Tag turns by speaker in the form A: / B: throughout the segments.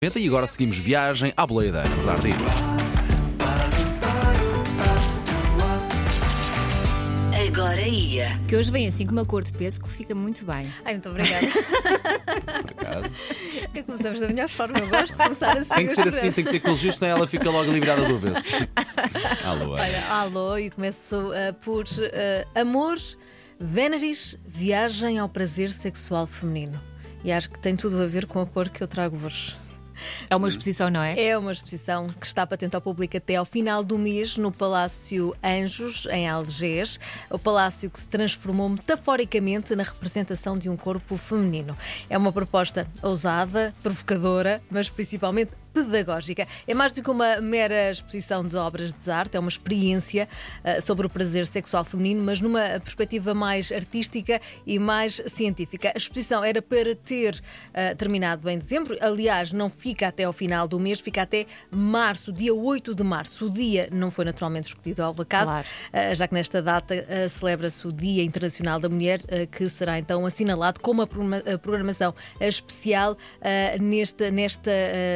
A: E agora seguimos viagem à boleia da Ana Bernardino.
B: Agora ia.
C: Que hoje vem assim com uma cor de peso que fica muito bem.
D: Ai, muito obrigada.
A: Por acaso.
D: É começamos da melhor forma. Eu gosto de começar assim.
A: Tem que ser assim, tem que ser que o senão ela fica logo livrada do avesso. Alô.
D: Olha, alô, e começo uh, por uh, amor, veneris, viagem ao prazer sexual feminino. E acho que tem tudo a ver com a cor que eu trago hoje.
C: É uma exposição, não é?
D: É uma exposição que está patente ao público até ao final do mês no Palácio Anjos, em Algés. O palácio que se transformou metaforicamente na representação de um corpo feminino. É uma proposta ousada, provocadora, mas principalmente pedagógica. É mais do que uma mera exposição de obras de arte, é uma experiência uh, sobre o prazer sexual feminino, mas numa perspectiva mais artística e mais científica. A exposição era para ter uh, terminado em dezembro, aliás, não fica até ao final do mês, fica até março, dia 8 de março. O dia não foi naturalmente escolhido ao acaso,
C: Claro.
D: uh, já que nesta data celebra-se o Dia Internacional da Mulher, que será então assinalado com uma programação especial nesta, nesta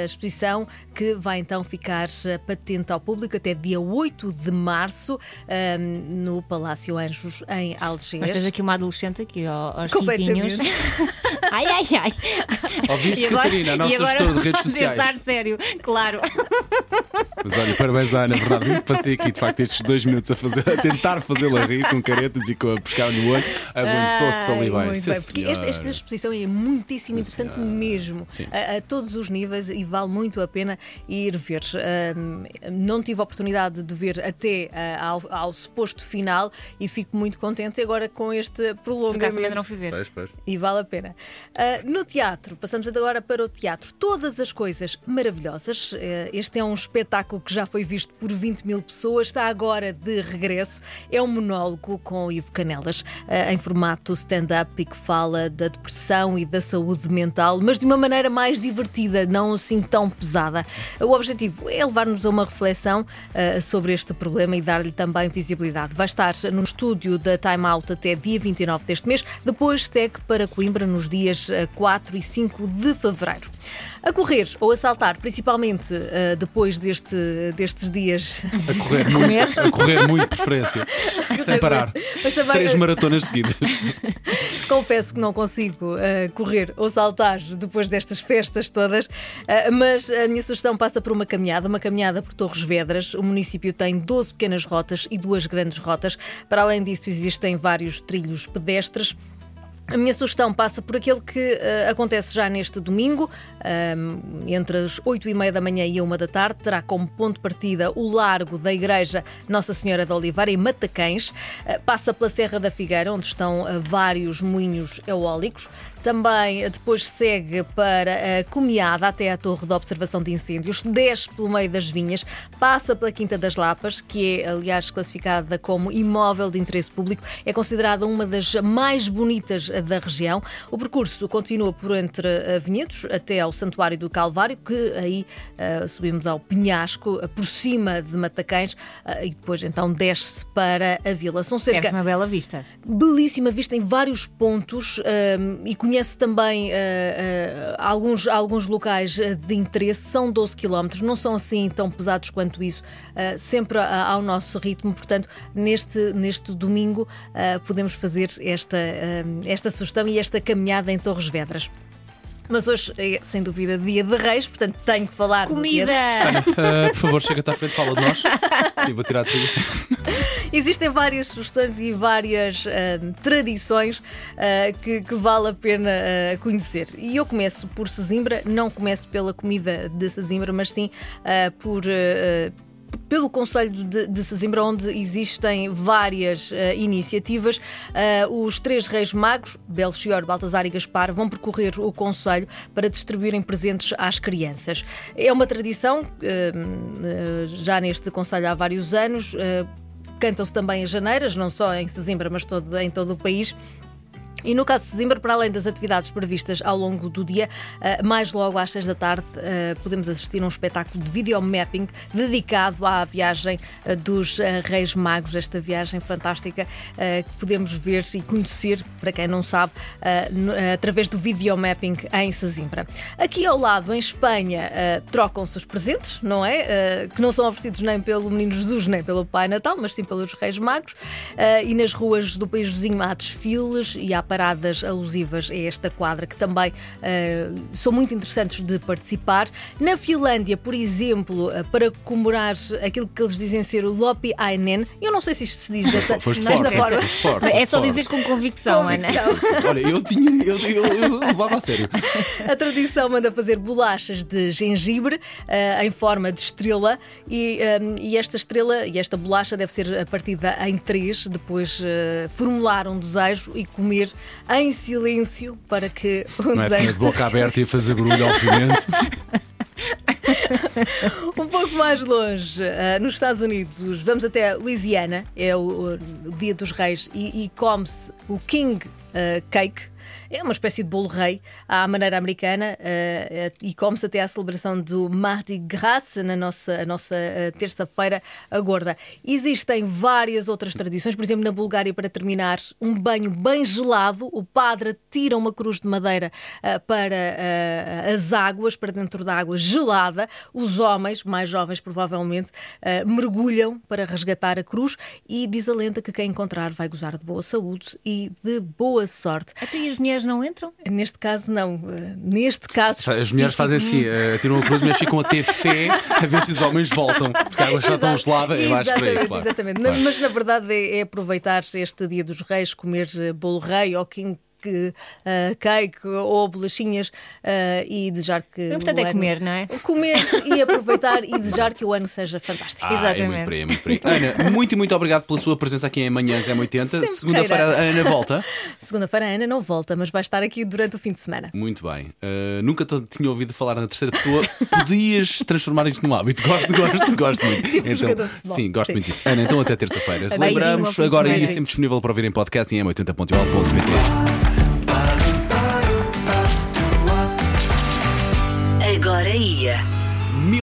D: exposição que vai então ficar eh, patente ao público até dia 8 de março eh, no Palácio Anjos em Algés.
C: Mas tens aqui uma adolescente aqui ó, aos
D: Completamente.
C: risinhos. ai, ai, ai.
A: Ouviste,
C: E agora-
A: Catarina, a nossa
C: e agora
A: gestora de redes
C: vamos
A: sociais.
C: estar sério, claro.
A: Mas olha, parabéns à Ana Bernardino. Passei aqui de facto estes dois minutos a, fazer, a tentar fazê-la rir com caretas e com a pescar no olho. Aguentou-se ali bem.
D: muito
A: Sim,
D: bem, porque esta, esta exposição é muitíssimo interessante
A: senhora.
D: mesmo, a, a todos os níveis e vale muito a pena ir ver. Não tive a oportunidade de ver até ah, ao, ao suposto final e fico muito contente agora com este prolongamento.
C: ainda não fui ver.
A: Pois, pois.
D: E vale a pena. Ah, no teatro, passamos agora para o teatro. Todas as coisas maravilhosas. Eh, este é um espetáculo que já foi visto por 20 mil pessoas, está agora de regresso. É um monólogo com Ivo Canelas, ah, em formato stand-up e que fala da depressão e da saúde mental, mas de uma maneira mais divertida, não assim tão pesada. O objetivo é levar-nos a uma reflexão ah, sobre este problema e dar-lhe também visibilidade. Vai estar no estúdio da Time Out até dia 29 deste mês, depois segue para Coimbra nos dias ah, 4 e 5 de fevereiro. A correr ou a saltar, principalmente ah, depois deste, destes dias.
A: A correr muito, a correr muito, preferência. Sem parar.
D: Também-
A: Três maratonas seguidas.
D: Confesso que não consigo ah, correr ou saltar depois destas festas todas, ah, mas a minha sugestão passa por uma caminhada, uma caminhada por Torres Vedras. O município tem 12 pequenas rotas e duas grandes rotas. Para além disso, existem vários trilhos pedestres. A minha sugestão passa por aquele que eh, acontece já neste domingo, ahm, entre as 8 e meia da manhã e a 1 da tarde. Terá como ponto de partida o largo da Igreja Nossa Senhora da Oliveira, em Matacães. Eh, passa pela Serra da Figueira, onde estão eh, vários moinhos eólicos. Também depois segue para a Comiada até à Torre de Observação de Incêndios, desce pelo meio das vinhas, passa pela Quinta das Lapas, que é, aliás, classificada como imóvel de interesse público, é considerada uma das mais bonitas da região. O percurso continua por entre vinhedos até ao Santuário do Calvário, que aí eh, subimos ao Penhasco, eh, por cima de Matacães, eh, e depois então desce para a vila. São cerca
C: ser uma bela vista.
D: belíssima vista em vários pontos um, e conhece também uh, uh, alguns, alguns locais uh, de interesse. São 12 km, não são assim tão pesados quanto isso, uh, sempre ao nosso ritmo. Portanto, neste, neste domingo uh, podemos fazer esta, um, esta sugestão e esta caminhada em Torres Vedras. Mas hoje é, sem dúvida, dia de reis, portanto tenho que falar.
C: Comida!
A: Ah, por favor, chega-te à frente, fala de nós. Sim, vou tirar tudo.
D: Existem várias sugestões e várias ah, tradições ah, que, que vale a pena ah, conhecer. E eu começo por Sesimbra, não começo pela comida de Sesimbra, mas sim por. Pelo Conselho de, de Sesimbra, onde existem várias ah, iniciativas. Ah, os três reis magos, Belchior, Baltazar e Gaspar, vão percorrer o Conselho para distribuírem presentes às crianças. É uma tradição, ah, já neste Conselho há vários anos. Cantam-se também as janeiras, não só em Sesimbra, mas todo, em todo o país. E no caso de Sesimbra, para além das atividades previstas ao longo do dia, eh, mais logo às 6 da tarde eh, podemos assistir a um espetáculo de videomapping dedicado à viagem eh, dos Reis Magos, esta viagem fantástica que podemos ver e conhecer, para quem não sabe, através do videomapping em Sesimbra. Aqui ao lado, em Espanha, trocam-se os presentes, não é? Que não são oferecidos nem pelo Menino Jesus nem pelo Pai Natal, mas sim pelos Reis Magos. E nas ruas do país vizinho há desfiles e há paradas alusivas a esta quadra que também eh, são muito interessantes de participar. Na Finlândia, por exemplo, eh, para comemorar aquilo que eles dizem ser o Lopi Ainen, eu não sei se isto se diz dessa, desta
A: forte,
D: forma.
A: foste forte,
C: É só dizer com convicção, Ana.
A: Olha, eu tinha. Eu, eu, eu levava a sério.
D: A tradição manda fazer bolachas de gengibre eh, em forma de estrela e, eh, e esta estrela e esta bolacha deve ser partida em três, depois eh, formular um desejo e comer em silêncio para que o
A: Não é de boca aberta e fazer barulho, obviamente.
D: Um pouco mais longe, eh, nos Estados Unidos, vamos até Louisiana, é o, o Dia dos Reis, e, e come-se o King eh, Cake. É uma espécie de bolo rei à maneira americana eh, e come-se até à celebração do Mardi Gras na nossa, nossa eh, terça-feira a gorda. Existem várias outras tradições, por exemplo, na Bulgária, para terminar, um banho bem gelado. O padre tira uma cruz de madeira eh, para as águas, para dentro da água gelada. Os homens, mais jovens provavelmente, mergulham para resgatar a cruz e diz a lenda que quem encontrar vai gozar de boa saúde e de boa sorte.
C: E as mulheres não entram?
D: Neste caso, não. Eh, Neste caso.
A: As mulheres fazem assim, eh, tiram a cruz, mas ficam a ter fé a ver se os homens voltam. Porque a água está tão gelada, é mais por aí,
D: Exatamente,
A: claro.
D: exatamente.
A: Claro.
D: Na- Mas na verdade é, é aproveitar este dia dos reis, comer eh, bolo rei ou king que, ah, cake ou bolachinhas ah, e desejar que.
C: O importante
D: o
C: é
D: ano-
C: comer, não é?
D: Comer e aproveitar e desejar que o ano seja fantástico.
A: Ah, É
C: Exatamente.
A: muito por aí, é muito por aí. Ana, muito e muito obrigado pela sua presença aqui em Manhãs M80.
D: Sempre
A: Segunda-feira a Ana volta.
D: Segunda-feira a Ana não volta, mas vai estar aqui durante o fim de semana.
A: Muito bem. Uh, nunca tinha ouvido falar na terceira pessoa. Podias transformar isto num hábito. Gosto, gosto, gosto muito. Então,
D: de futebol.
A: sim, gosto
D: Sim.
A: muito disso. Ana, então até terça-feira. Lembramos, agora
C: semana.
A: ia sempre disponível para ouvir em podcast em m80.ol.pt.
B: Agora ia.